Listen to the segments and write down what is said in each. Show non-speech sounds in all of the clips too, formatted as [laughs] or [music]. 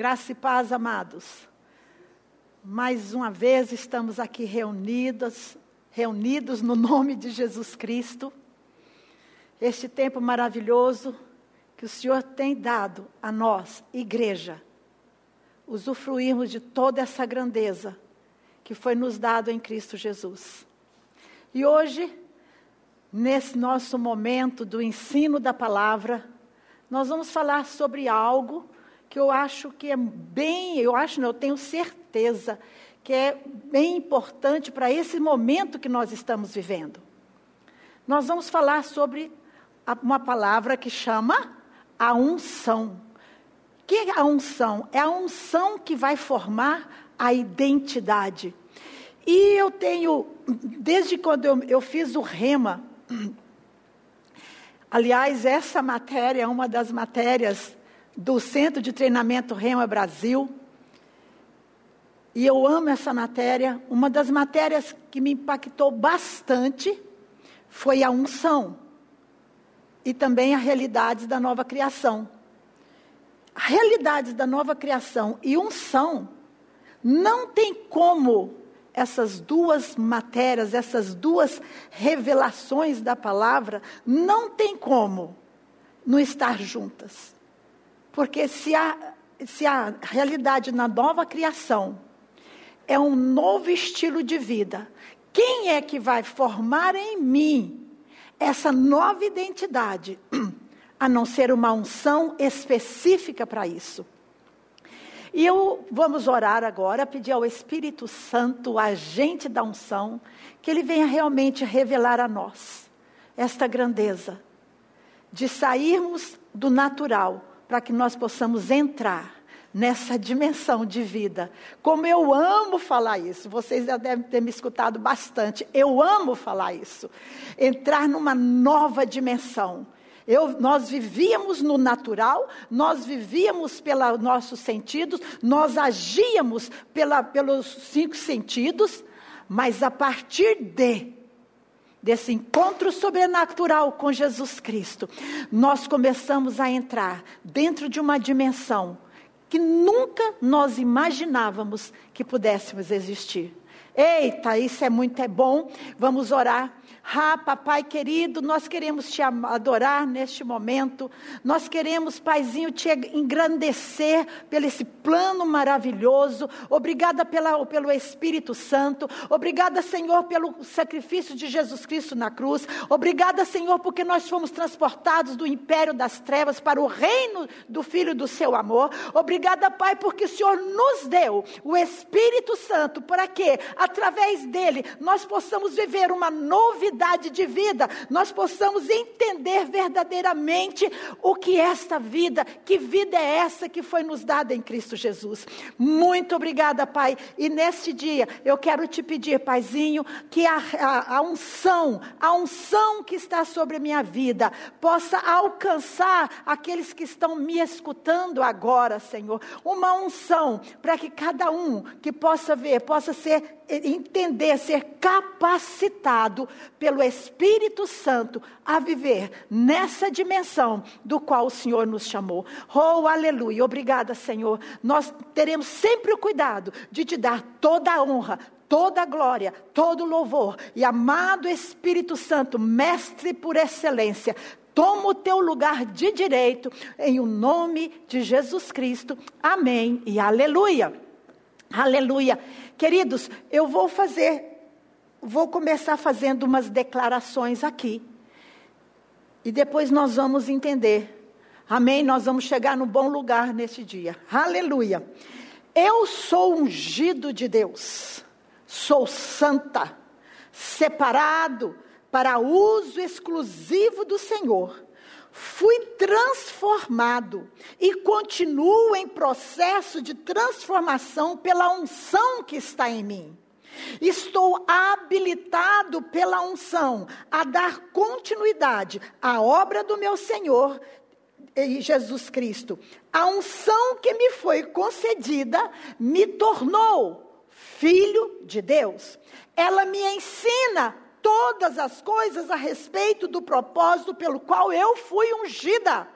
Graça e paz, amados. Mais uma vez estamos aqui reunidos, reunidos no nome de Jesus Cristo. Este tempo maravilhoso que o Senhor tem dado a nós, igreja, usufruirmos de toda essa grandeza que foi nos dado em Cristo Jesus. E hoje, nesse nosso momento do ensino da palavra, nós vamos falar sobre algo que eu acho que é bem, eu acho, não, eu tenho certeza que é bem importante para esse momento que nós estamos vivendo. Nós vamos falar sobre uma palavra que chama a unção. O que é a unção? É a unção que vai formar a identidade. E eu tenho, desde quando eu, eu fiz o rema, [clears throat] aliás, essa matéria é uma das matérias do Centro de Treinamento Rema Brasil. E eu amo essa matéria. Uma das matérias que me impactou bastante foi a unção e também a realidade da nova criação. Realidades da nova criação e unção não tem como essas duas matérias, essas duas revelações da palavra, não tem como não estar juntas. Porque se a, se a realidade na nova criação é um novo estilo de vida, quem é que vai formar em mim essa nova identidade, [clears throat] a não ser uma unção específica para isso? E eu vamos orar agora, pedir ao Espírito Santo, agente da unção, que ele venha realmente revelar a nós esta grandeza de sairmos do natural para que nós possamos entrar nessa dimensão de vida. Como eu amo falar isso, vocês já devem ter me escutado bastante. Eu amo falar isso. Entrar numa nova dimensão. Eu, nós vivíamos no natural, nós vivíamos pelos nossos sentidos, nós agíamos pela, pelos cinco sentidos, mas a partir de desse encontro sobrenatural com Jesus Cristo, nós começamos a entrar dentro de uma dimensão que nunca nós imaginávamos que pudéssemos existir. Eita, isso é muito é bom. Vamos orar. Ah, papai querido, nós queremos te adorar neste momento. Nós queremos, paizinho, te engrandecer pelo esse plano maravilhoso. Obrigada pela, pelo Espírito Santo. Obrigada, Senhor, pelo sacrifício de Jesus Cristo na cruz. Obrigada, Senhor, porque nós fomos transportados do império das trevas para o reino do Filho do seu amor. Obrigada, Pai, porque o Senhor nos deu o Espírito Santo para que, através dele, nós possamos viver uma novidade qualidade de vida, nós possamos entender verdadeiramente o que é esta vida, que vida é essa que foi nos dada em Cristo Jesus. Muito obrigada, Pai. E neste dia eu quero te pedir, Paizinho, que a, a, a unção, a unção que está sobre a minha vida, possa alcançar aqueles que estão me escutando agora, Senhor. Uma unção para que cada um que possa ver, possa ser entender, ser capacitado pelo Espírito Santo a viver nessa dimensão do qual o Senhor nos chamou. Oh, aleluia. Obrigada, Senhor. Nós teremos sempre o cuidado de te dar toda a honra, toda a glória, todo o louvor. E amado Espírito Santo, mestre por excelência, toma o teu lugar de direito em o nome de Jesus Cristo. Amém e aleluia. Aleluia. Queridos, eu vou fazer, vou começar fazendo umas declarações aqui. E depois nós vamos entender. Amém? Nós vamos chegar no bom lugar nesse dia. Aleluia. Eu sou ungido de Deus. Sou santa, separado para uso exclusivo do Senhor fui transformado e continuo em processo de transformação pela unção que está em mim. Estou habilitado pela unção a dar continuidade à obra do meu Senhor Jesus Cristo. A unção que me foi concedida me tornou filho de Deus. Ela me ensina todas as coisas a respeito do propósito pelo qual eu fui ungida.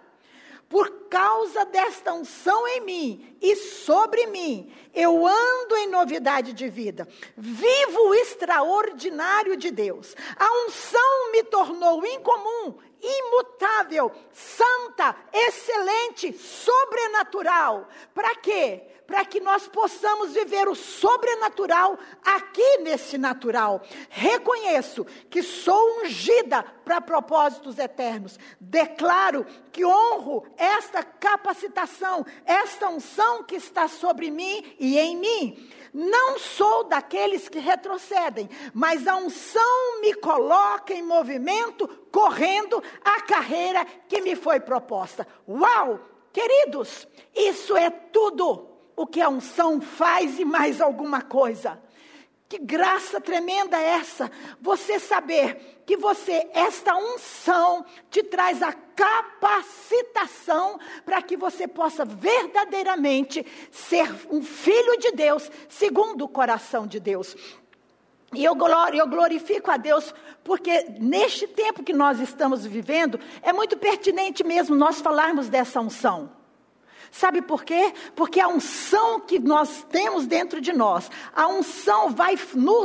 Por causa desta unção em mim e sobre mim, eu ando em novidade de vida. Vivo o extraordinário de Deus. A unção me tornou incomum, imutável, santa, excelente, sobrenatural. Para quê? Para que nós possamos viver o sobrenatural aqui nesse natural. Reconheço que sou ungida para propósitos eternos. Declaro que honro esta capacitação, esta unção que está sobre mim e em mim. Não sou daqueles que retrocedem, mas a unção me coloca em movimento, correndo a carreira que me foi proposta. Uau! Queridos, isso é tudo o que a unção faz e mais alguma coisa. Que graça tremenda é essa, você saber que você, esta unção, te traz a capacitação para que você possa verdadeiramente ser um filho de Deus, segundo o coração de Deus. E eu, eu glorifico a Deus, porque neste tempo que nós estamos vivendo, é muito pertinente mesmo nós falarmos dessa unção. Sabe por quê? Porque a unção que nós temos dentro de nós, a unção vai,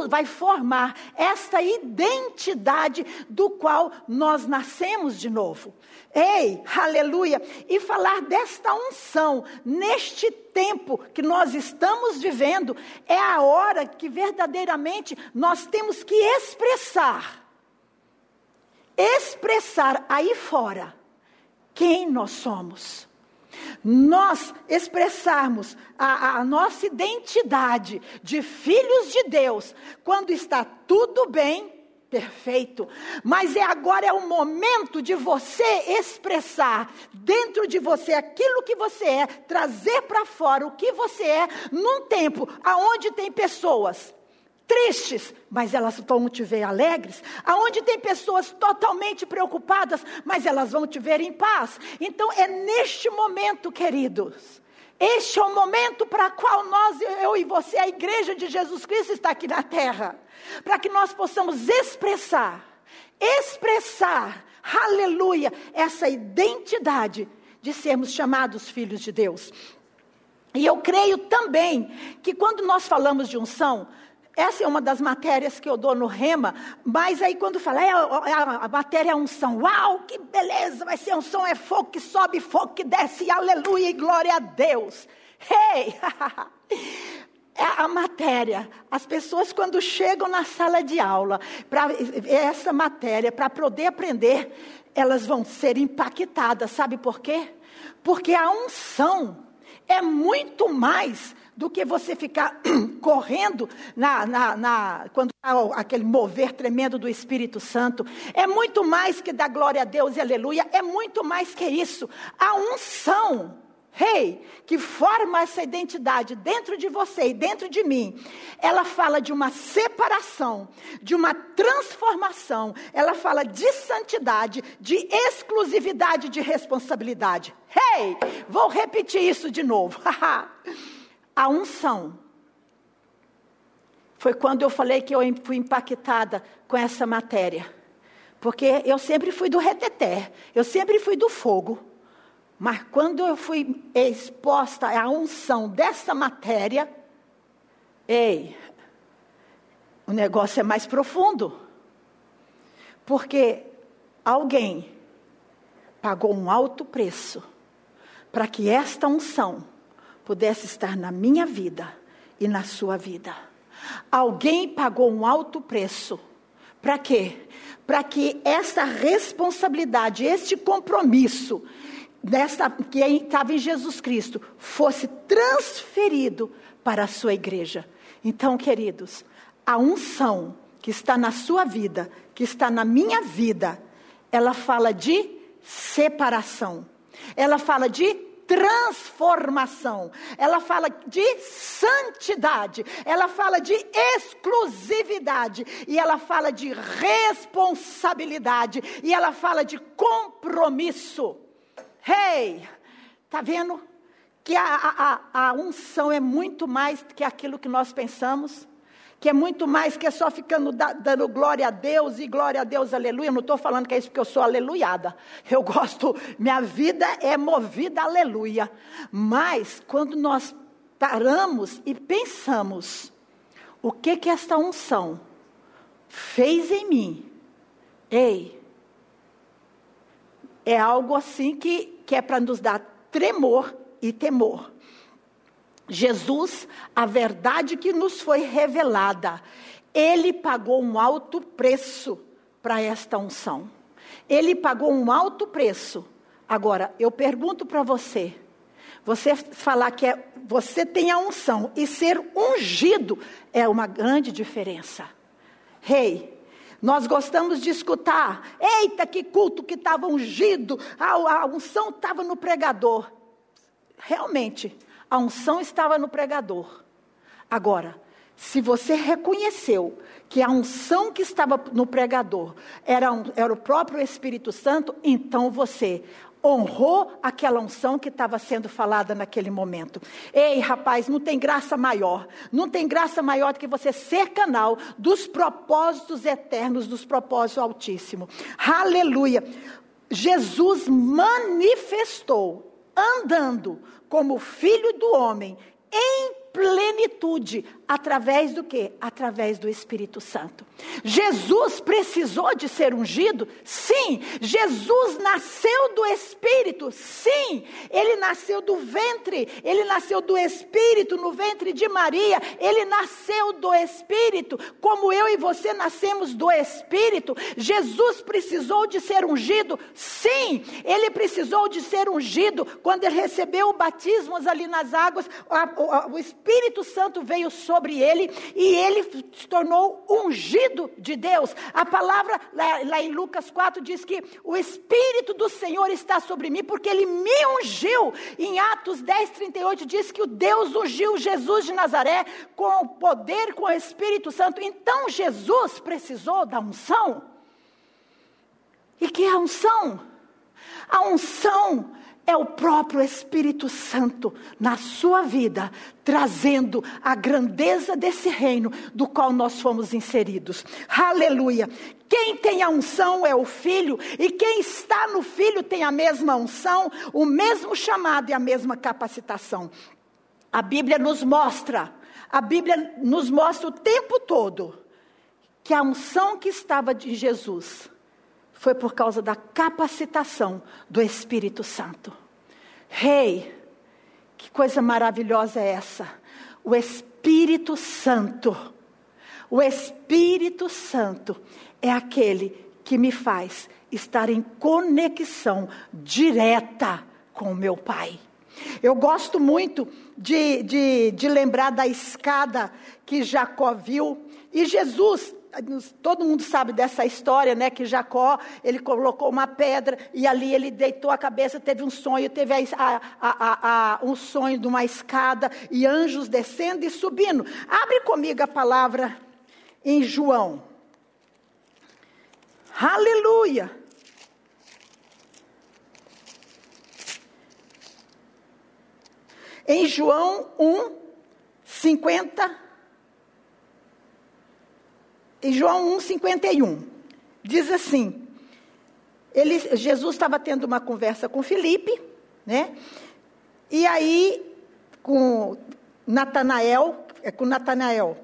vai formar esta identidade do qual nós nascemos de novo. Ei, aleluia! E falar desta unção neste tempo que nós estamos vivendo é a hora que verdadeiramente nós temos que expressar expressar aí fora quem nós somos nós expressarmos a, a, nossa identidade de filhos de Deus, quando está tudo bem, perfeito. Mas é agora é o momento de você expressar dentro de você aquilo que você é, trazer para fora o que você é, num tempo aonde tem pessoas tristes, mas elas vão te ver alegres. Aonde tem pessoas totalmente preocupadas, mas elas vão te ver em paz. Então é neste momento, queridos. Este é o momento para qual nós, eu e você, a igreja de Jesus Cristo está aqui na terra, para que nós possamos expressar, expressar, aleluia, essa identidade de sermos chamados filhos de Deus. E eu creio também que quando nós falamos de unção, essa é uma das matérias que eu dou no Rema, mas aí quando fala, é, é a, a, matéria é unção, uau, que beleza, vai ser unção, é fogo que sobe, fogo que desce, aleluia e glória a Deus. Hey! [laughs] é a matéria. As pessoas, quando chegam na sala de aula, para essa matéria, para poder aprender, elas vão ser impactadas. Sabe por quê? Porque a unção é muito mais do que você ficar [clears throat] correndo na, na, na quando há aquele mover tremendo do Espírito Santo. É muito mais que dar glória a Deus e aleluia, é muito mais que isso. A unção rei, que forma essa identidade dentro de você e dentro de mim, ela fala de uma separação, de uma transformação, ela fala de santidade, de exclusividade de responsabilidade. Rei, hey, vou repetir isso de novo. [laughs] A unção. Foi quando eu falei que eu fui impactada com essa matéria. Porque eu sempre fui do reteté, eu sempre fui do fogo. Mas quando eu fui exposta à unção dessa matéria, ei, o negócio é mais profundo. Porque alguém pagou um alto preço para que esta unção pudesse estar na minha vida e na sua vida. Alguém pagou um alto preço. Para quê? Para que essa responsabilidade, este compromisso, desta, que estava em Jesus Cristo, fosse transferido para a sua igreja. Então, queridos, a unção que está na sua vida, que está na minha vida, ela fala de separação. Ela fala de transformação, ela fala de santidade, ela fala de exclusividade, e ela fala de responsabilidade, e ela fala de compromisso. Hey, tá vendo? Que a, a, a unção é muito mais que aquilo que nós pensamos que é muito mais que é só ficando dando glória a Deus e glória a Deus, aleluia. não estou falando que é isso porque eu sou aleluiada. Eu gosto, minha vida é movida, aleluia. Mas quando nós paramos e pensamos, o que que esta unção fez em mim? Ei, é algo assim que, que é para nos dar tremor e temor. Jesus, a verdade que nos foi revelada, ele pagou um alto preço para esta unção. Ele pagou um alto preço. Agora, eu pergunto para você: você falar que é, você tem a unção e ser ungido é uma grande diferença. Rei, hey, nós gostamos de escutar, eita, que culto que estava ungido, a, a unção estava no pregador. Realmente, a unção estava no pregador. Agora, se você reconheceu que a unção que estava no pregador era, um, era o próprio Espírito Santo, então você honrou aquela unção que estava sendo falada naquele momento. Ei, rapaz, não tem graça maior. Não tem graça maior do que você ser canal dos propósitos eternos, dos propósitos altíssimos. Aleluia. Jesus manifestou andando como filho do homem em plenitude Através do que? Através do Espírito Santo. Jesus precisou de ser ungido? Sim. Jesus nasceu do Espírito? Sim. Ele nasceu do ventre, ele nasceu do Espírito no ventre de Maria. Ele nasceu do Espírito, como eu e você nascemos do Espírito. Jesus precisou de ser ungido? Sim. Ele precisou de ser ungido quando ele recebeu o batismo ali nas águas. O Espírito Santo veio sobre sobre ele e ele se tornou ungido de Deus. A palavra lá, lá em Lucas 4 diz que o Espírito do Senhor está sobre mim porque ele me ungiu. Em Atos 10, 38 diz que o Deus ungiu Jesus de Nazaré com o poder, com o Espírito Santo. Então Jesus precisou da unção. E que é a unção? A unção é o próprio Espírito Santo na sua vida, trazendo a grandeza desse reino do qual nós fomos inseridos. Aleluia! Quem tem a unção é o filho, e quem está no filho tem a mesma unção, o mesmo chamado e a mesma capacitação. A Bíblia nos mostra, a Bíblia nos mostra o tempo todo que a unção que estava de Jesus foi por causa da capacitação do Espírito Santo. Rei, hey, que coisa maravilhosa é essa? O Espírito Santo. O Espírito Santo é aquele que me faz estar em conexão direta com o meu Pai. Eu gosto muito de, de, de lembrar da escada que Jacó viu. E Jesus, todo mundo sabe dessa história, né? Que Jacó, ele colocou uma pedra e ali ele deitou a cabeça, teve um sonho, teve a, a, a, um sonho de uma escada e anjos descendo e subindo. Abre comigo a palavra em João. Aleluia! Em João 1, 50 em João 1,51, diz assim: ele, Jesus estava tendo uma conversa com Felipe, né? E aí, com Natanael, é com Natanael.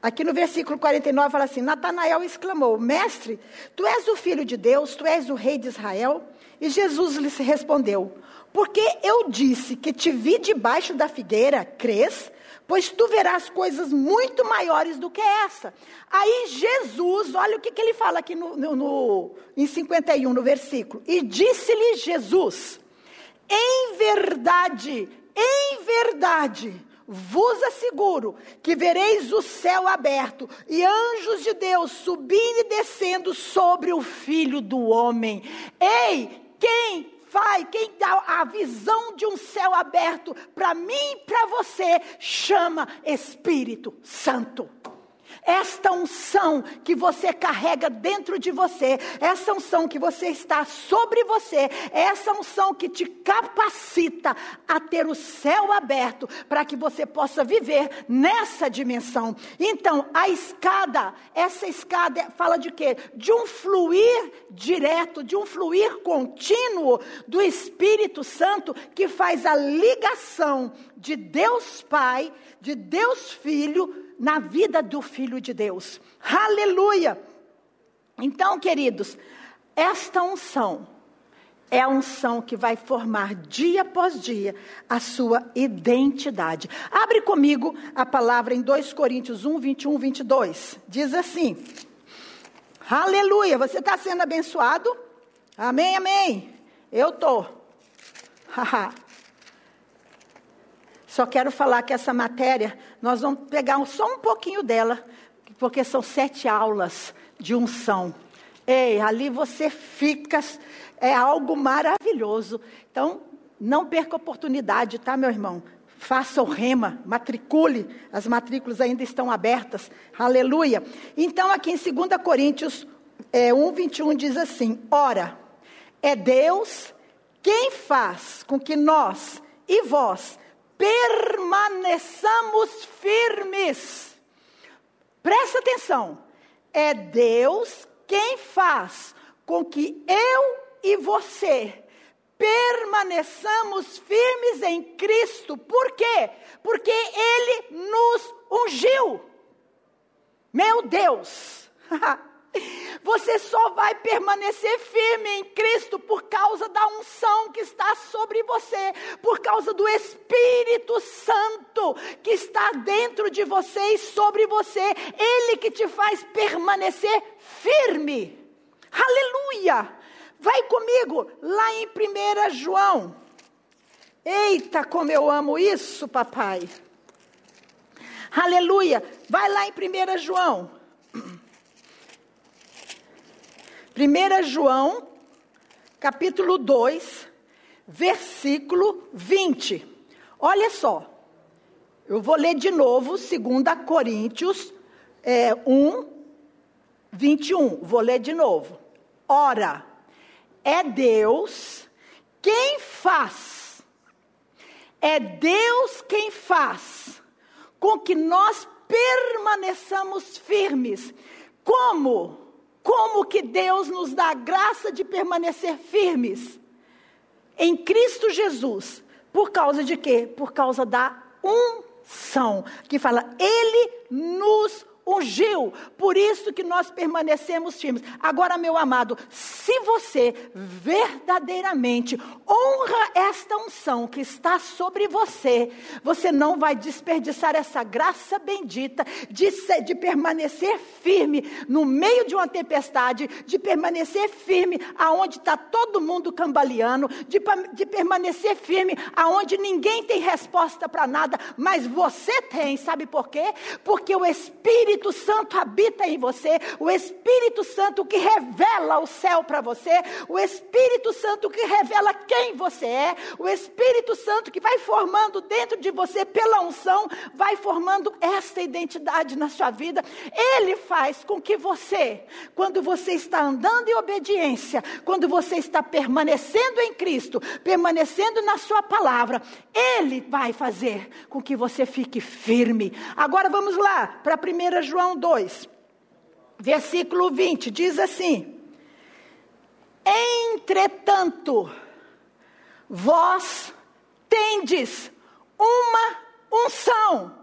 Aqui no versículo 49 fala assim: Natanael exclamou: Mestre, tu és o filho de Deus, tu és o rei de Israel? E Jesus lhe respondeu: Porque eu disse que te vi debaixo da figueira, crês? Pois tu verás coisas muito maiores do que essa. Aí Jesus, olha o que, que ele fala aqui no, no, no, em 51, no versículo. E disse-lhe Jesus: Em verdade, em verdade, vos asseguro que vereis o céu aberto e anjos de Deus subindo e descendo sobre o filho do homem. Ei, quem vai, quem dá a visão de um céu aberto para mim e para você, chama Espírito Santo. Esta unção que você carrega dentro de você, essa unção que você está sobre você, essa unção que te capacita a ter o céu aberto para que você possa viver nessa dimensão. Então, a escada, essa escada fala de quê? De um fluir direto, de um fluir contínuo do Espírito Santo que faz a ligação de Deus Pai, de Deus Filho na vida do Filho de Deus. Aleluia! Então, queridos, esta unção é a unção que vai formar dia após dia a sua identidade. Abre comigo a palavra em 2 Coríntios 1, 21, 22. Diz assim: Aleluia! Você está sendo abençoado? Amém, amém. Eu estou. [laughs] Só quero falar que essa matéria, nós vamos pegar só um pouquinho dela, porque são sete aulas de unção. Ei, ali você fica, é algo maravilhoso. Então, não perca a oportunidade, tá, meu irmão? Faça o rema, matricule, as matrículas ainda estão abertas. Aleluia. Então, aqui em 2 Coríntios é, 1, 21 diz assim: Ora, é Deus quem faz com que nós e vós permaneçamos firmes. Presta atenção. É Deus quem faz com que eu e você permaneçamos firmes em Cristo. Por quê? Porque Ele nos ungiu. Meu Deus! [laughs] Você só vai permanecer firme em Cristo por causa da unção que está sobre você, por causa do Espírito Santo que está dentro de você e sobre você. Ele que te faz permanecer firme. Aleluia! Vai comigo lá em 1 João. Eita, como eu amo isso, papai. Aleluia! Vai lá em 1 João. 1 João, capítulo 2, versículo 20. Olha só, eu vou ler de novo, 2 Coríntios é, 1, 21. Vou ler de novo. Ora, é Deus quem faz, é Deus quem faz com que nós permaneçamos firmes. Como? Como que Deus nos dá a graça de permanecer firmes em Cristo Jesus? Por causa de quê? Por causa da unção, que fala, Ele nos ungiu. Por isso que nós permanecemos firmes. Agora, meu amado, se você verdadeiramente honra esta unção que está sobre você, você não vai desperdiçar essa graça bendita de, ser, de permanecer firme no meio de uma tempestade, de permanecer firme aonde está todo mundo cambaleando, de, de permanecer firme aonde ninguém tem resposta para nada, mas você tem, sabe por quê? Porque o Espírito Espírito Santo habita em você, o Espírito Santo que revela o céu para você, o Espírito Santo que revela quem você é, o Espírito Santo que vai formando dentro de você pela unção, vai formando esta identidade na sua vida. Ele faz com que você, quando você está andando em obediência, quando você está permanecendo em Cristo, permanecendo na sua palavra, ele vai fazer com que você fique firme. Agora vamos lá para a primeira João 2, versículo 20, diz assim: Entretanto, vós tendes uma unção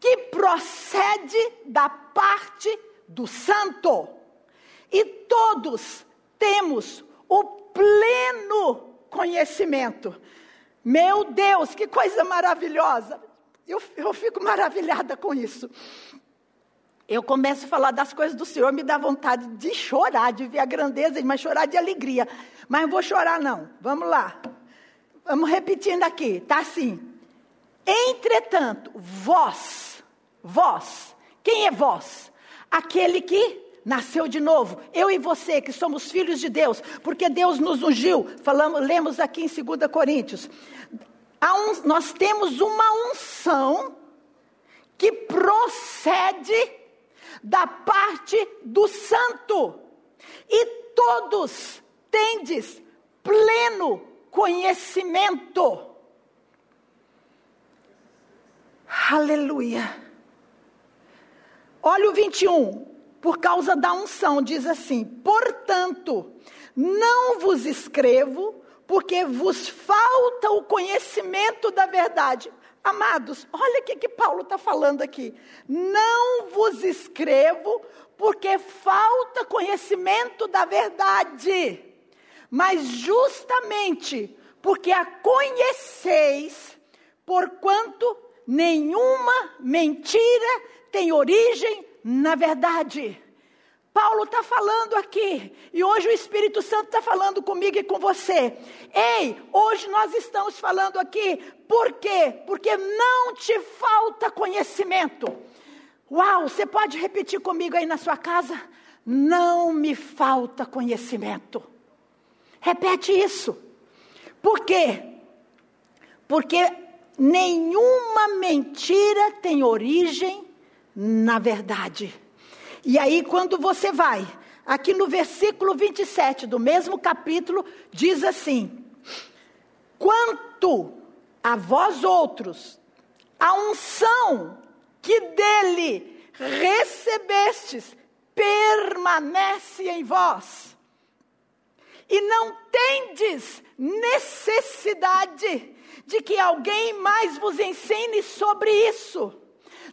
que procede da parte do Santo, e todos temos o pleno conhecimento. Meu Deus, que coisa maravilhosa! Eu, eu fico maravilhada com isso. Eu começo a falar das coisas do Senhor, me dá vontade de chorar, de ver a grandeza, mas chorar de alegria. Mas não vou chorar, não. Vamos lá. Vamos repetindo aqui. Tá assim. Entretanto, vós, vós, quem é vós? Aquele que nasceu de novo. Eu e você, que somos filhos de Deus, porque Deus nos ungiu. Falamos, lemos aqui em 2 Coríntios un, nós temos uma unção que procede da parte do santo, e todos tendes pleno conhecimento. Aleluia. Olha o 21. Por causa da unção, diz assim: Portanto, não vos escrevo, porque vos falta o conhecimento da verdade. Amados, olha o que, que Paulo está falando aqui. Não vos escrevo, porque falta conhecimento da verdade, mas justamente porque a conheceis, porquanto nenhuma mentira tem origem na verdade. Paulo está falando aqui, e hoje o Espírito Santo está falando comigo e com você. Ei, hoje nós estamos falando aqui, por quê? Porque não te falta conhecimento. Uau, você pode repetir comigo aí na sua casa? Não me falta conhecimento. Repete isso. Por quê? Porque nenhuma mentira tem origem na verdade. E aí, quando você vai, aqui no versículo 27 do mesmo capítulo, diz assim: Quanto a vós outros, a unção que dele recebestes permanece em vós. E não tendes necessidade de que alguém mais vos ensine sobre isso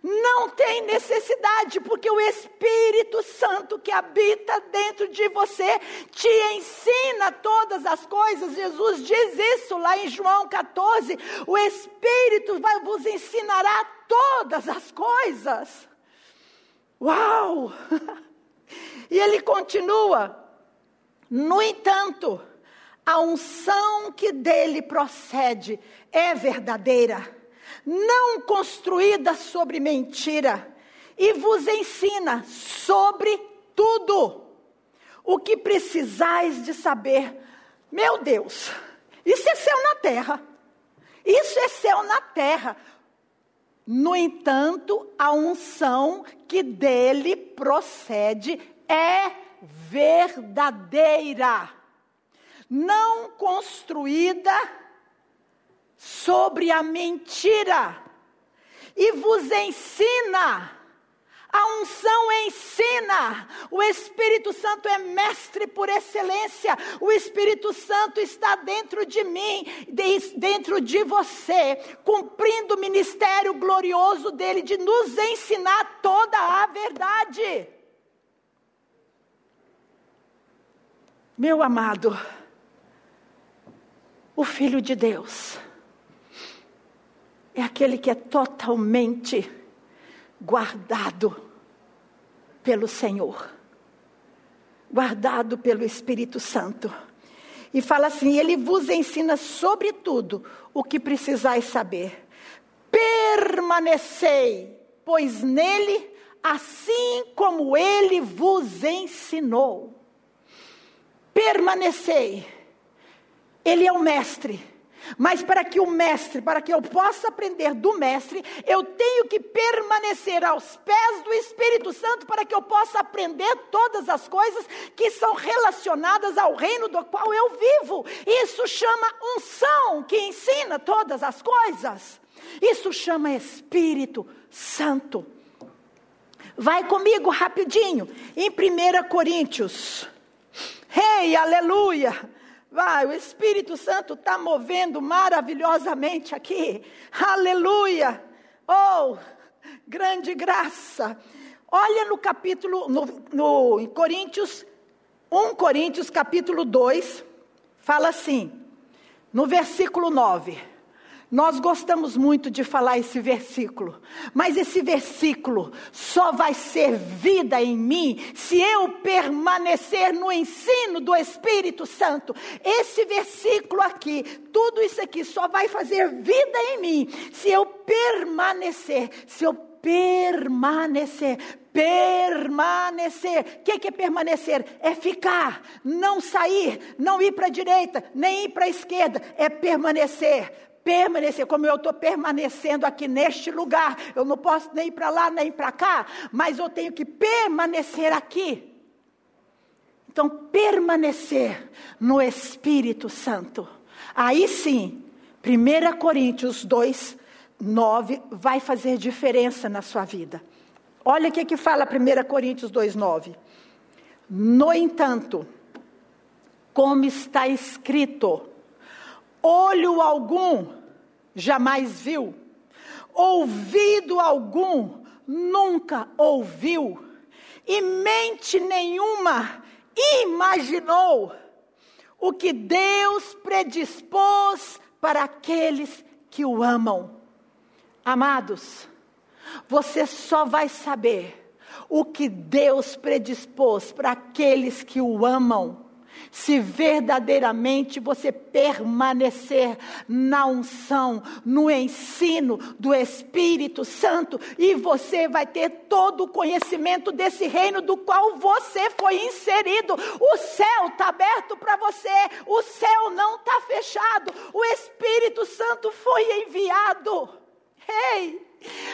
não tem necessidade, porque o Espírito Santo que habita dentro de você te ensina todas as coisas. Jesus diz isso lá em João 14: o Espírito vai vos ensinará todas as coisas. Uau! [laughs] E ele continua: no entanto, a unção que dele procede é verdadeira não construída sobre mentira, e vos ensina sobre tudo o que precisais de saber. Meu Deus, isso é céu na terra. Isso é céu na terra. No entanto, a unção que dele procede é verdadeira, não construída sobre a mentira e vos ensina. A unção ensina. O Espírito Santo é mestre por excelência. O Espírito Santo está dentro de mim, dentro de você, cumprindo o ministério glorioso dele de nos ensinar toda a verdade. Meu amado, o Filho de Deus é aquele que é totalmente guardado pelo Senhor, guardado pelo Espírito Santo. E fala assim: Ele vos ensina sobre tudo o que precisais saber. Permanecei, pois nele, assim como ele vos ensinou. Permanecei. Ele é o mestre. Mas para que o mestre, para que eu possa aprender do mestre, eu tenho que permanecer aos pés do Espírito Santo para que eu possa aprender todas as coisas que são relacionadas ao reino do qual eu vivo. Isso chama unção, que ensina todas as coisas. Isso chama Espírito Santo. Vai comigo rapidinho, em 1 Coríntios. Rei, hey, aleluia! Vai, o Espírito Santo está movendo maravilhosamente aqui. Aleluia! Oh, grande graça. Olha no capítulo, no, no, em Coríntios, 1 Coríntios capítulo 2, fala assim, no versículo 9. Nós gostamos muito de falar esse versículo, mas esse versículo só vai ser vida em mim se eu permanecer no ensino do Espírito Santo. Esse versículo aqui, tudo isso aqui só vai fazer vida em mim se eu permanecer, se eu permanecer, permanecer. O que, que é permanecer? É ficar, não sair, não ir para a direita, nem ir para a esquerda. É permanecer permanecer, como eu estou permanecendo aqui neste lugar. Eu não posso nem para lá nem para cá, mas eu tenho que permanecer aqui. Então, permanecer no Espírito Santo. Aí sim, 1 Coríntios 2, 9 vai fazer diferença na sua vida. Olha o que, que fala 1 Coríntios 2, 9. No entanto, como está escrito, olho algum jamais viu, ouvido algum nunca ouviu, e mente nenhuma imaginou o que Deus predispôs para aqueles que o amam. Amados, você só vai saber o que Deus predispôs para aqueles que o amam se verdadeiramente você permanecer na unção, no ensino do Espírito Santo, e você vai ter todo o conhecimento desse reino do qual você foi inserido. O céu está aberto para você, o céu não está fechado, o Espírito Santo foi enviado. Ei!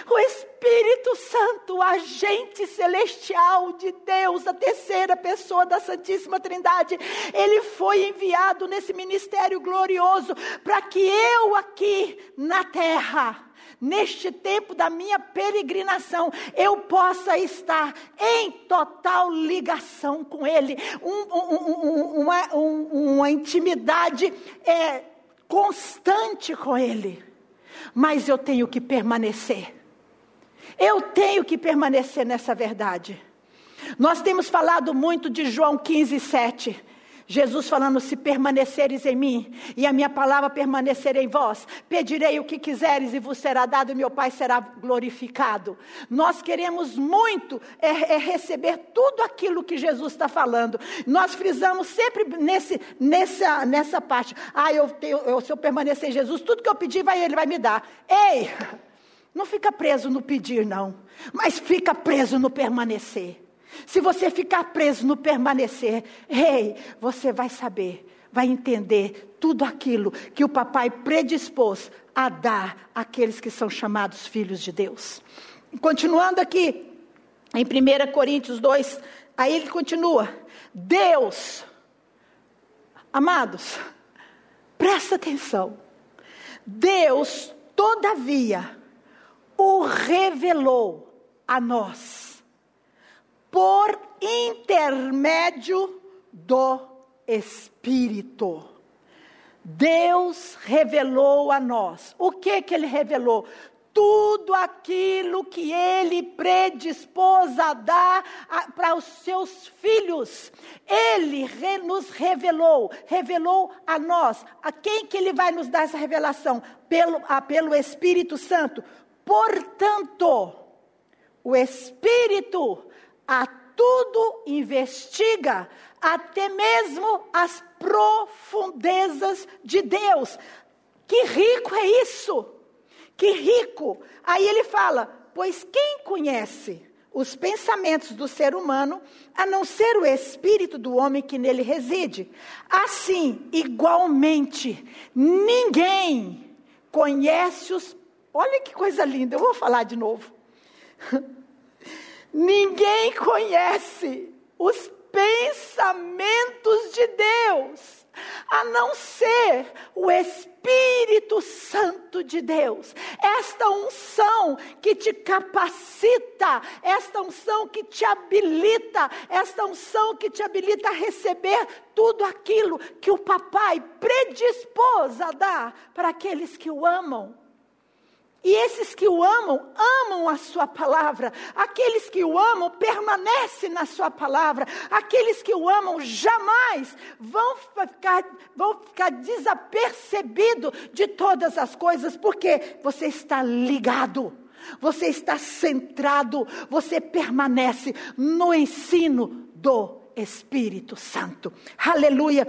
O Espírito Santo, agente celestial de Deus, a terceira pessoa da Santíssima Trindade, ele foi enviado nesse ministério glorioso para que eu aqui na terra, neste tempo da minha peregrinação, eu possa estar em total ligação com Ele, um, um, um, uma, uma, intimidade é, constante com Ele mas eu tenho que permanecer. Eu tenho que permanecer nessa verdade. Nós temos falado muito de João 15, 7. Jesus falando: Se permaneceres em mim e a minha palavra permanecer em vós, pedirei o que quiseres e vos será dado, e meu Pai será glorificado. Nós queremos muito é, é receber tudo aquilo que Jesus está falando. Nós frisamos sempre nesse, nessa, nessa parte: Ah, eu, tenho, eu, se eu permanecer em Jesus, tudo que eu pedir, vai, Ele vai me dar. Ei! [laughs] Não fica preso no pedir, não, mas fica preso no permanecer. Se você ficar preso no permanecer, ei, você vai saber, vai entender tudo aquilo que o papai predispôs a dar àqueles que são chamados filhos de Deus. Continuando aqui, em 1 Coríntios 2, aí ele continua: Deus, amados, presta atenção, Deus, todavia, o revelou a nós por intermédio do Espírito. Deus revelou a nós. O que que ele revelou? Tudo aquilo que ele predispôs a dar para os seus filhos. Ele re, nos revelou, revelou a nós. A quem que ele vai nos dar essa revelação? Pelo, a, pelo Espírito Santo. Portanto, o Espírito a tudo investiga, até mesmo as profundezas de Deus. Que rico é isso! Que rico! Aí ele fala: pois quem conhece os pensamentos do ser humano, a não ser o espírito do homem que nele reside? Assim, igualmente, ninguém conhece os. Olha que coisa linda, eu vou falar de novo. [laughs] Ninguém conhece os pensamentos de Deus, a não ser o Espírito Santo de Deus. Esta unção que te capacita, esta unção que te habilita, esta unção que te habilita a receber tudo aquilo que o papai predispôs a dar para aqueles que o amam. E esses que o amam, amam a sua palavra. Aqueles que o amam, permanecem na sua palavra. Aqueles que o amam, jamais vão ficar, vão ficar desapercebidos de todas as coisas, porque você está ligado. Você está centrado, você permanece no ensino do Espírito Santo. Aleluia.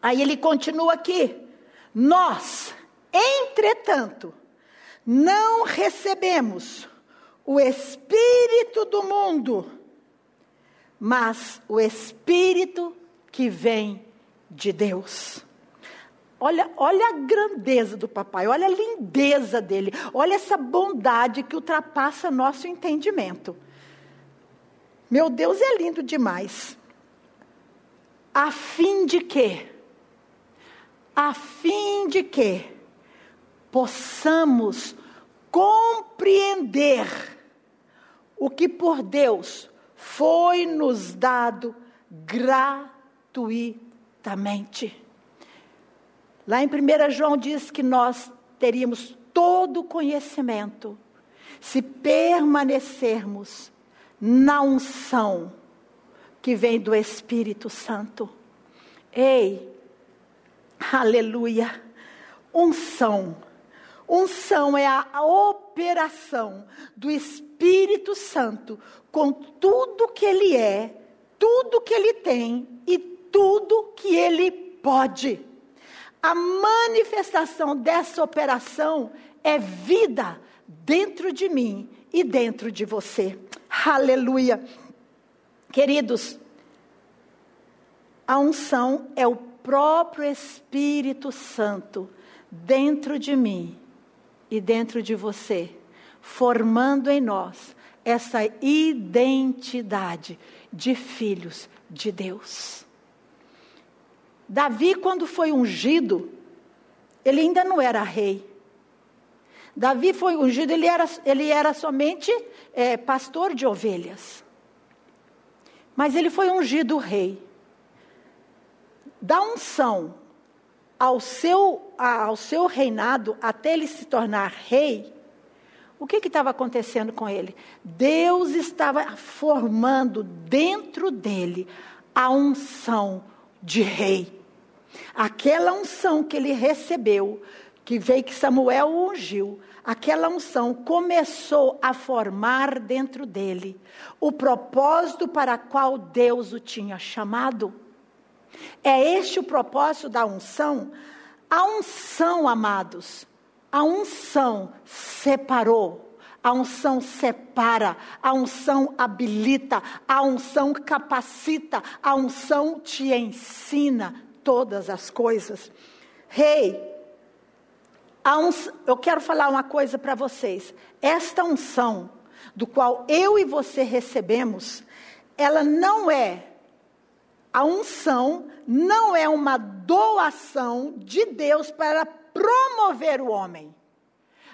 Aí ele continua aqui. Nós, entretanto, não recebemos o Espírito do mundo, mas o Espírito que vem de Deus. Olha, olha a grandeza do papai, olha a lindeza dele, olha essa bondade que ultrapassa nosso entendimento. Meu Deus é lindo demais. A fim de quê? A fim de que possamos compreender o que por Deus foi nos dado gratuitamente. Lá em 1 João diz que nós teríamos todo o conhecimento se permanecermos na unção que vem do Espírito Santo. Ei, aleluia, unção. Unção é a operação do Espírito Santo com tudo que ele é, tudo que ele tem e tudo que ele pode. A manifestação dessa operação é vida dentro de mim e dentro de você. Aleluia. Queridos, a unção é o próprio Espírito Santo dentro de mim e dentro de você, formando em nós essa identidade de filhos de Deus. Davi, quando foi ungido, ele ainda não era rei. Davi foi ungido, ele era, ele era somente é, pastor de ovelhas. Mas ele foi ungido rei. Da unção ao seu, ao seu reinado, até ele se tornar rei, o que estava acontecendo com ele? Deus estava formando dentro dele a unção de rei. Aquela unção que ele recebeu, que veio que Samuel ungiu, aquela unção começou a formar dentro dele o propósito para qual Deus o tinha chamado. É este o propósito da unção? A unção, amados, a unção separou. A unção separa, a unção habilita, a unção capacita, a unção te ensina todas as coisas. Rei, hey, eu quero falar uma coisa para vocês. Esta unção, do qual eu e você recebemos, ela não é, a unção não é uma doação de Deus para promover o homem.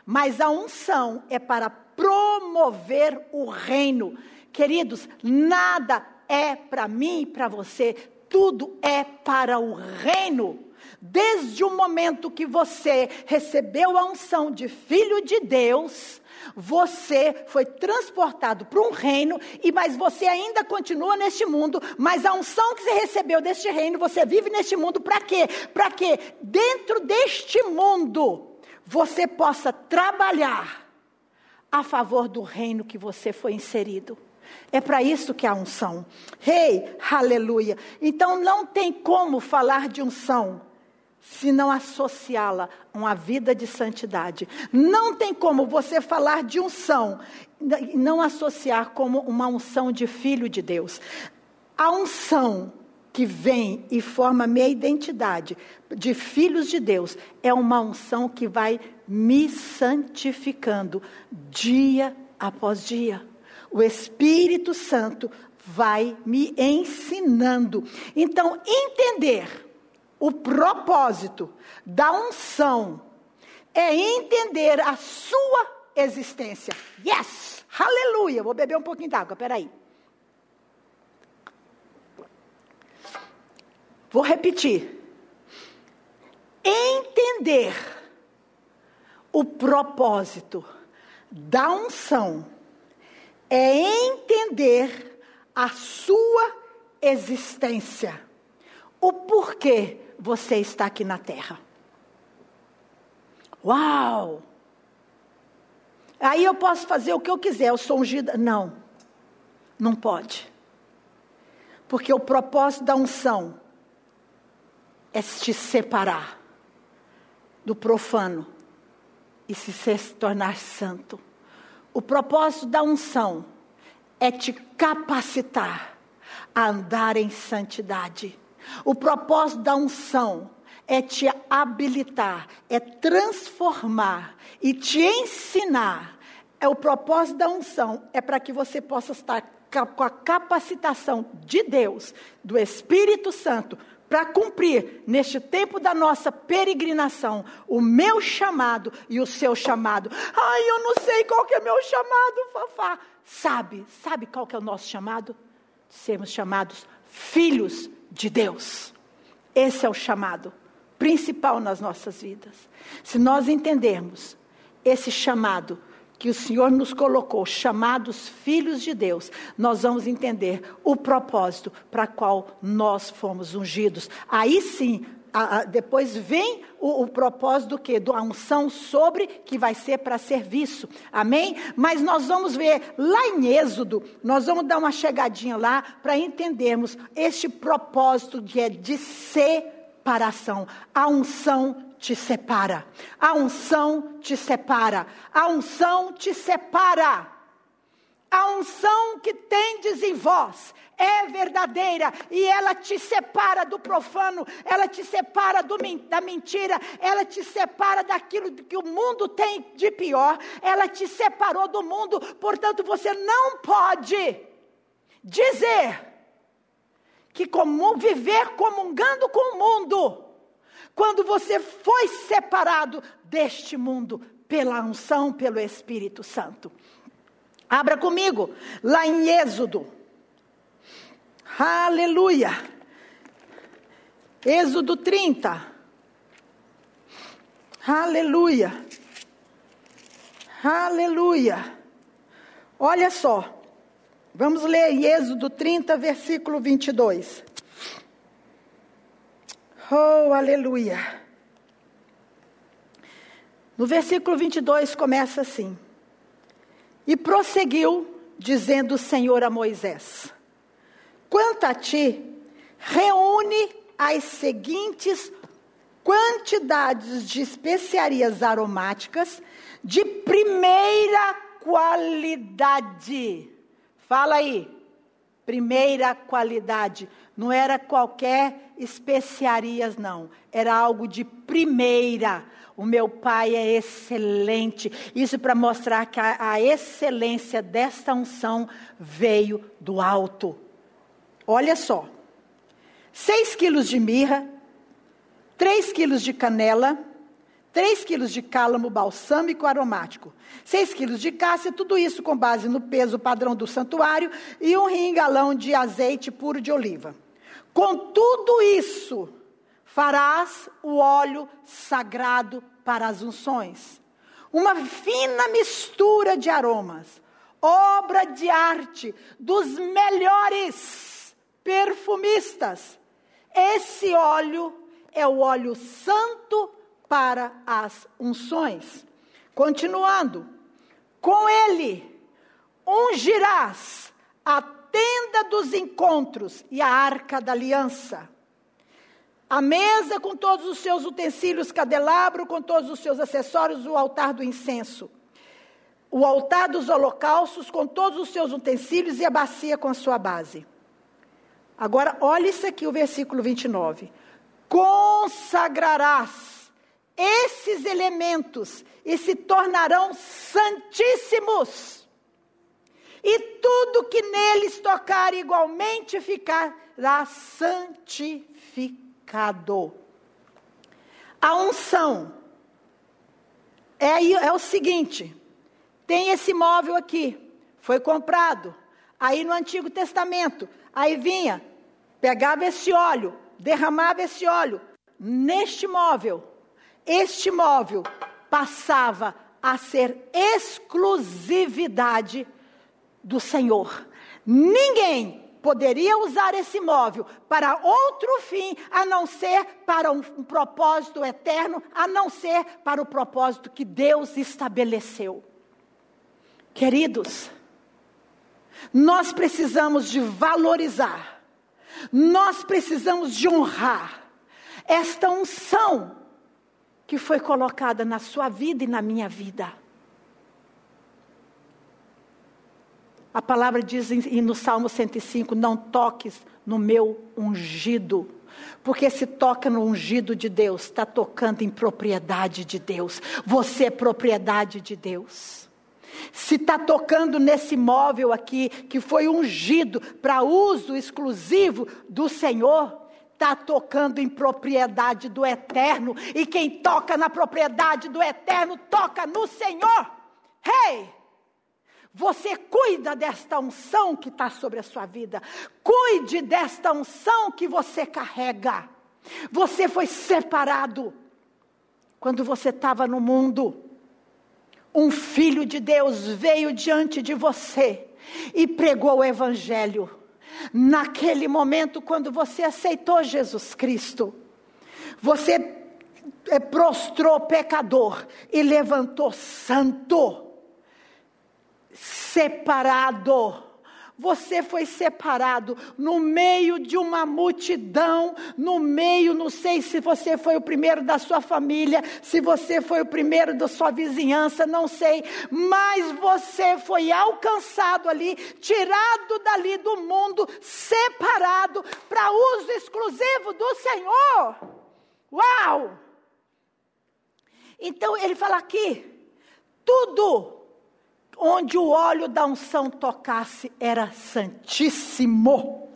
Mas a unção é para promover o reino. Queridos, nada é para mim e para você, tudo é para o reino. Desde o momento que você recebeu a unção de filho de Deus, você foi transportado para um reino, e mas você ainda continua neste mundo, mas a unção que você recebeu deste reino, você vive neste mundo para quê? Para que dentro deste mundo você possa trabalhar a favor do reino que você foi inserido. É para isso que há unção. Rei, hey, aleluia. Então não tem como falar de unção se não associá-la a uma vida de santidade. Não tem como você falar de unção e não associar como uma unção de filho de Deus. A unção que vem e forma minha identidade de filhos de Deus é uma unção que vai me santificando dia após dia. O Espírito Santo vai me ensinando. Então, entender o propósito da unção é entender a sua existência. Yes! Aleluia! Vou beber um pouquinho d'água, peraí. Vou repetir. Entender o propósito da unção é entender a sua existência. O porquê você está aqui na terra. Uau! Aí eu posso fazer o que eu quiser, eu sou ungida. Não, não pode. Porque o propósito da unção é te separar do profano e se tornar santo. O propósito da unção é te capacitar a andar em santidade. O propósito da unção é te habilitar, é transformar e te ensinar. É o propósito da unção, é para que você possa estar com a capacitação de Deus, do Espírito Santo, para cumprir neste tempo da nossa peregrinação o meu chamado e o seu chamado. Ai, eu não sei qual que é meu chamado, Fafá. Sabe, sabe qual que é o nosso chamado? Sermos chamados filhos de Deus. Esse é o chamado principal nas nossas vidas. Se nós entendermos esse chamado, que o Senhor nos colocou, chamados filhos de Deus, nós vamos entender o propósito para qual nós fomos ungidos. Aí sim, a, a, depois vem o, o propósito do que? Da unção sobre, que vai ser para serviço. Amém? Mas nós vamos ver lá em Êxodo, nós vamos dar uma chegadinha lá para entendermos este propósito que é de separação. A unção te separa. A unção te separa. A unção te separa. A unção que tendes em vós é verdadeira e ela te separa do profano, ela te separa do, da mentira, ela te separa daquilo que o mundo tem de pior, ela te separou do mundo, portanto você não pode dizer que como, viver comungando com o mundo quando você foi separado deste mundo pela unção, pelo Espírito Santo. Abra comigo, lá em Êxodo. Aleluia. Êxodo 30. Aleluia. Aleluia. Olha só. Vamos ler Êxodo 30, versículo 22. Oh, aleluia. No versículo 22 começa assim: E prosseguiu, dizendo o Senhor a Moisés: Quanto a ti, reúne as seguintes quantidades de especiarias aromáticas de primeira qualidade. Fala aí, primeira qualidade. Não era qualquer especiarias, não. Era algo de primeira. O meu pai é excelente. Isso para mostrar que a, a excelência desta unção veio do alto. Olha só: 6 quilos de mirra, 3 quilos de canela, 3 quilos de cálamo balsâmico aromático, 6 quilos de cássia, tudo isso com base no peso padrão do santuário e um rim galão de azeite puro de oliva. Com tudo isso, farás o óleo sagrado para as unções. Uma fina mistura de aromas, obra de arte dos melhores perfumistas. Esse óleo é o óleo santo para as unções. Continuando, com ele ungirás a tenda dos encontros e a arca da aliança. A mesa com todos os seus utensílios, candelabro com todos os seus acessórios, o altar do incenso. O altar dos holocaustos com todos os seus utensílios e a bacia com a sua base. Agora, olha isso aqui, o versículo 29. Consagrarás esses elementos e se tornarão santíssimos. E tudo que neles tocar igualmente ficará santificado. A unção é, é o seguinte: tem esse móvel aqui, foi comprado. Aí no Antigo Testamento, aí vinha, pegava esse óleo, derramava esse óleo neste móvel este móvel passava a ser exclusividade do Senhor. Ninguém poderia usar esse móvel para outro fim, a não ser para um, um, propósito eterno, a não ser para o propósito que Deus estabeleceu. Queridos, nós precisamos de valorizar, nós precisamos de honrar esta unção que foi colocada na sua vida e na minha vida. A palavra diz no Salmo 105: Não toques no meu ungido. Porque se toca no ungido de Deus, está tocando em propriedade de Deus. Você é propriedade de Deus. Se está tocando nesse móvel aqui, que foi ungido para uso exclusivo do Senhor, está tocando em propriedade do eterno. E quem toca na propriedade do eterno, toca no Senhor. Hey! Você cuida desta unção que está sobre a sua vida. Cuide desta unção que você carrega. Você foi separado quando você estava no mundo. Um filho de Deus veio diante de você e pregou o Evangelho. Naquele momento, quando você aceitou Jesus Cristo, você eh, prostrou pecador e levantou santo separado. Você foi separado no meio de uma multidão, no meio, não sei se você foi o primeiro da sua família, se você foi o primeiro da sua vizinhança, não sei, mas você foi alcançado ali, tirado dali do mundo, separado para uso exclusivo do Senhor. Uau! Então ele fala aqui, tudo onde o óleo da unção tocasse era santíssimo.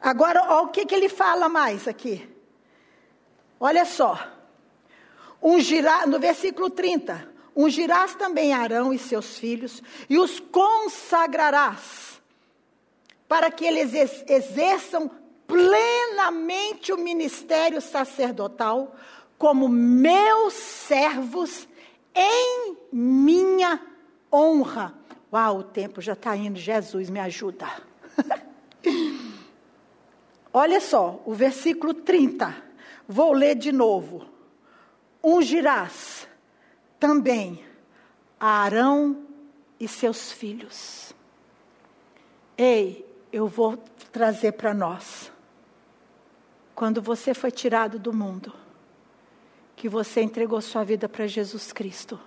Agora, o que, que ele fala mais aqui. Olha só. Ungirá, no versículo 30. Ungirás também Arão e seus filhos, e os consagrarás, para que eles exerçam plenamente o ministério sacerdotal, como meus servos em minha honra. Uau, o tempo já está indo, Jesus me ajuda. [laughs] Olha só, o versículo 30. Vou ler de novo. Ungirás também Arão e seus filhos. Ei, eu vou trazer para nós. Quando você foi tirado do mundo, que você entregou sua vida para Jesus Cristo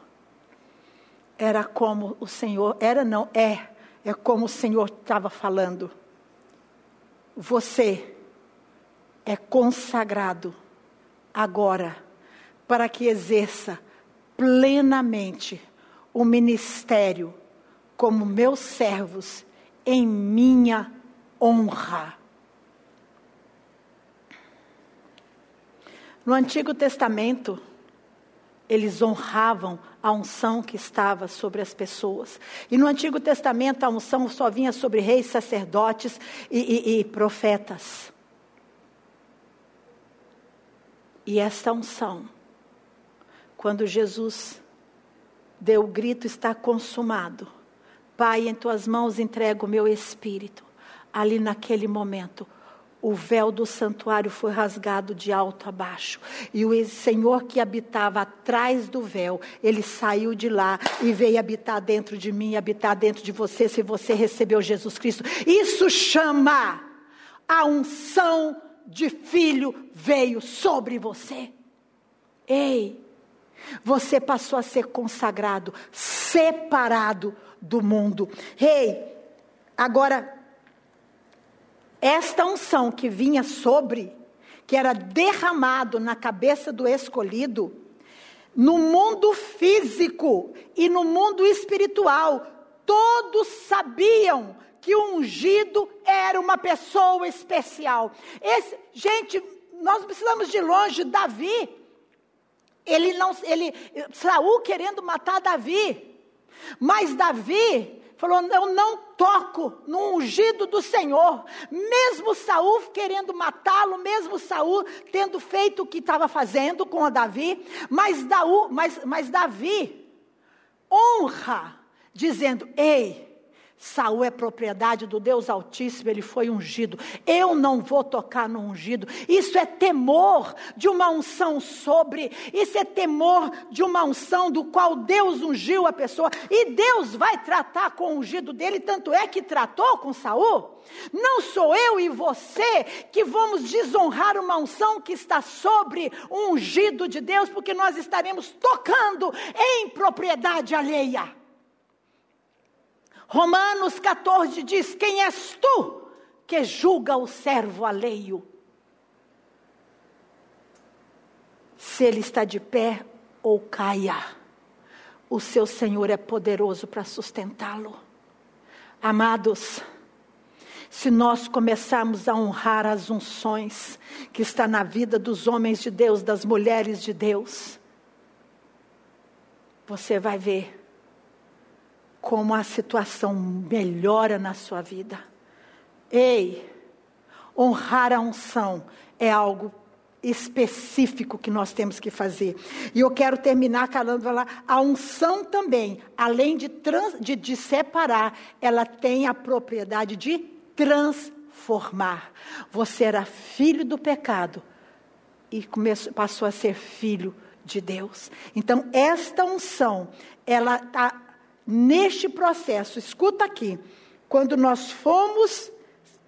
era como o Senhor, era não, é, é como o Senhor estava falando. Você é consagrado agora para que exerça plenamente o ministério como meus servos em minha honra. No Antigo Testamento, eles honravam a unção que estava sobre as pessoas. E no Antigo Testamento a unção só vinha sobre reis, sacerdotes e, e, e profetas. E esta unção, quando Jesus deu o grito, está consumado. Pai, em tuas mãos entrego o meu espírito. Ali naquele momento, o véu do santuário foi rasgado de alto a baixo. E o Senhor que habitava atrás do véu, ele saiu de lá e veio habitar dentro de mim, habitar dentro de você, se você recebeu Jesus Cristo. Isso chama a unção de filho veio sobre você. Ei, você passou a ser consagrado, separado do mundo. Ei, agora esta unção que vinha sobre, que era derramado na cabeça do escolhido, no mundo físico e no mundo espiritual, todos sabiam que o ungido era uma pessoa especial. Esse, gente, nós precisamos de longe, Davi, ele não, ele, Saul querendo matar Davi, mas Davi falou: Eu não toco no ungido do Senhor. Mesmo Saul querendo matá-lo, mesmo Saul tendo feito o que estava fazendo com Davi, mas, Daú, mas, mas Davi honra, dizendo: Ei, Saul é propriedade do Deus Altíssimo, ele foi ungido. Eu não vou tocar no ungido. Isso é temor de uma unção sobre, isso é temor de uma unção do qual Deus ungiu a pessoa. E Deus vai tratar com o ungido dele, tanto é que tratou com Saul. Não sou eu e você que vamos desonrar uma unção que está sobre o ungido de Deus, porque nós estaremos tocando em propriedade alheia. Romanos 14 diz: Quem és tu que julga o servo alheio? se ele está de pé ou caia, o seu Senhor é poderoso para sustentá-lo. Amados, se nós começarmos a honrar as unções que está na vida dos homens de Deus, das mulheres de Deus, você vai ver como a situação melhora na sua vida. Ei, honrar a unção é algo específico que nós temos que fazer. E eu quero terminar falando lá, a unção também, além de, trans, de, de separar, ela tem a propriedade de transformar. Você era filho do pecado e começou, passou a ser filho de Deus. Então, esta unção, ela está neste processo. Escuta aqui. Quando nós fomos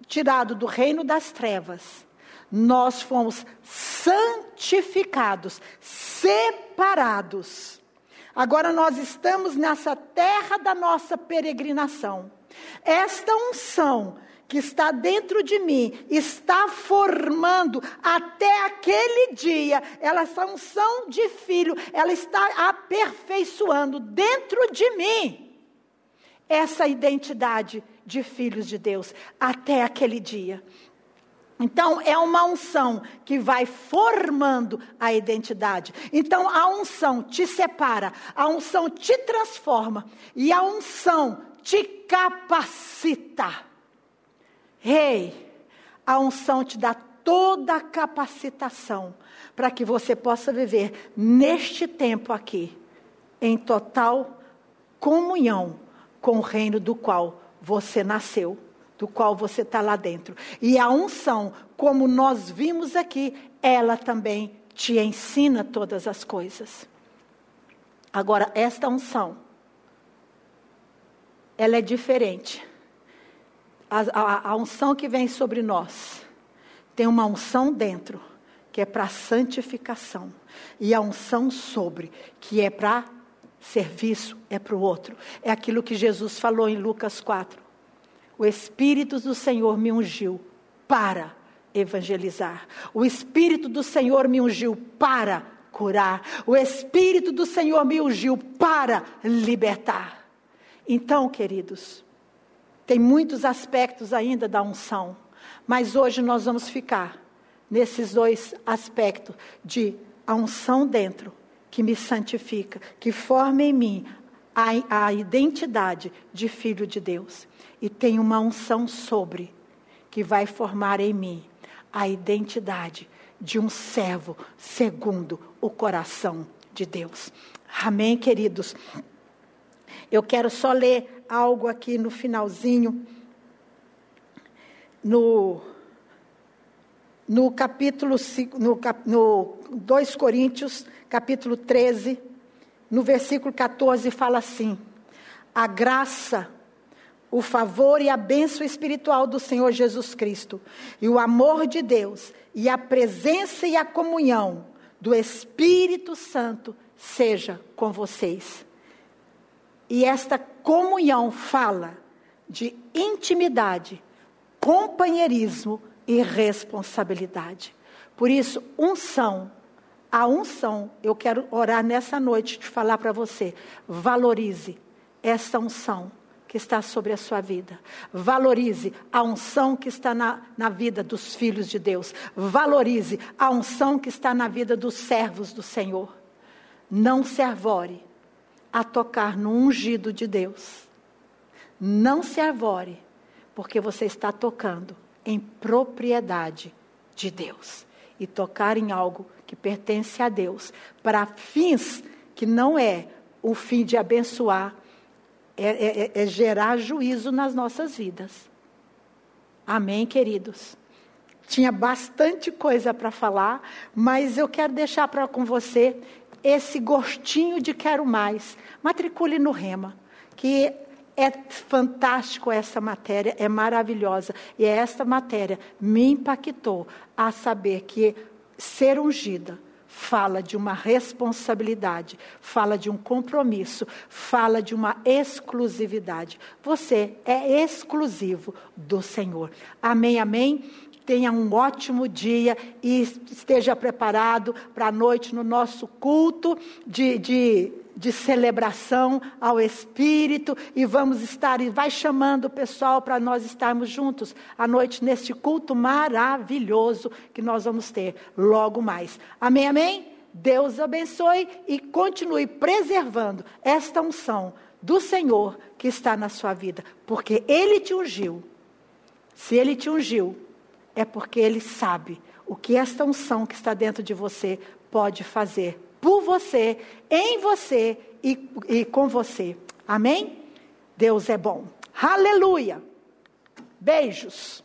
tirados do reino das trevas, nós fomos santificados, separados. Agora nós estamos nessa terra da nossa peregrinação. Esta unção que está dentro de mim está formando até aquele dia, ela unção de filho, ela está aperfeiçoando dentro de mim essa identidade de filhos de Deus até aquele dia. Então, é uma unção que vai formando a identidade. Então, a unção te separa, a unção te transforma e a unção te capacita. Rei, a unção te dá toda a capacitação para que você possa viver neste tempo aqui, em total comunhão com o reino do qual você nasceu do qual você está lá dentro. E a unção, como nós vimos aqui, ela também te ensina todas as coisas. Agora, esta unção, ela é diferente. A, a, a unção que vem sobre nós tem uma unção dentro, que é para santificação, e a unção sobre, que é para serviço, é para o outro. É aquilo que Jesus falou em Lucas 4. O Espírito do Senhor me ungiu para evangelizar. O Espírito do Senhor me ungiu para curar. O Espírito do Senhor me ungiu para libertar. Então, queridos, tem muitos aspectos ainda da unção, mas hoje nós vamos ficar nesses dois aspectos de a unção dentro, que me santifica, que forma em mim a, a identidade de filho de Deus e tem uma unção sobre, que vai formar em mim a identidade de um servo segundo o coração de Deus. Amém, queridos? Eu quero só ler algo aqui no finalzinho, no, no capítulo, no, no 2 Coríntios, capítulo 13, no versículo 14, fala assim: A graça o favor e a bênção espiritual do Senhor Jesus Cristo, e o amor de Deus, e a presença e a comunhão do Espírito Santo seja com vocês. E esta comunhão fala de intimidade, companheirismo e responsabilidade. Por isso, unção, a unção, eu quero orar nessa noite de falar para você, valorize essa unção que está sobre a sua vida. Valorize a unção que está na, na vida dos filhos de Deus. Valorize a unção que está na vida dos servos do Senhor. Não se arvore a tocar no ungido de Deus. Não se arvore, porque você está tocando em propriedade de Deus. E tocar em algo que pertence a Deus, para fins que não é o fim de abençoar é, é, é, é gerar juízo nas nossas vidas. Amém, queridos? Tinha bastante coisa para falar, mas eu quero deixar para com você esse gostinho de quero mais. Matricule no Rema, que é fantástico essa matéria, é maravilhosa. E esta matéria me impactou a saber que ser ungida fala de uma responsabilidade, fala de um compromisso, fala de uma exclusividade. Você é exclusivo do Senhor. Amém, amém? Tenha um ótimo dia e esteja preparado para a noite no nosso culto de, de, de celebração ao Espírito. E vamos estar, e vai chamando o pessoal para nós estarmos juntos à noite neste culto maravilhoso que nós vamos ter logo mais. Amém, amém? Deus abençoe e continue preservando esta unção do Senhor que está na sua vida, porque Ele te ungiu. Se Ele te ungiu, é porque Ele sabe o que esta unção que está dentro de você pode fazer por você, em você e, e com você. Amém? Deus é bom. Aleluia. Beijos.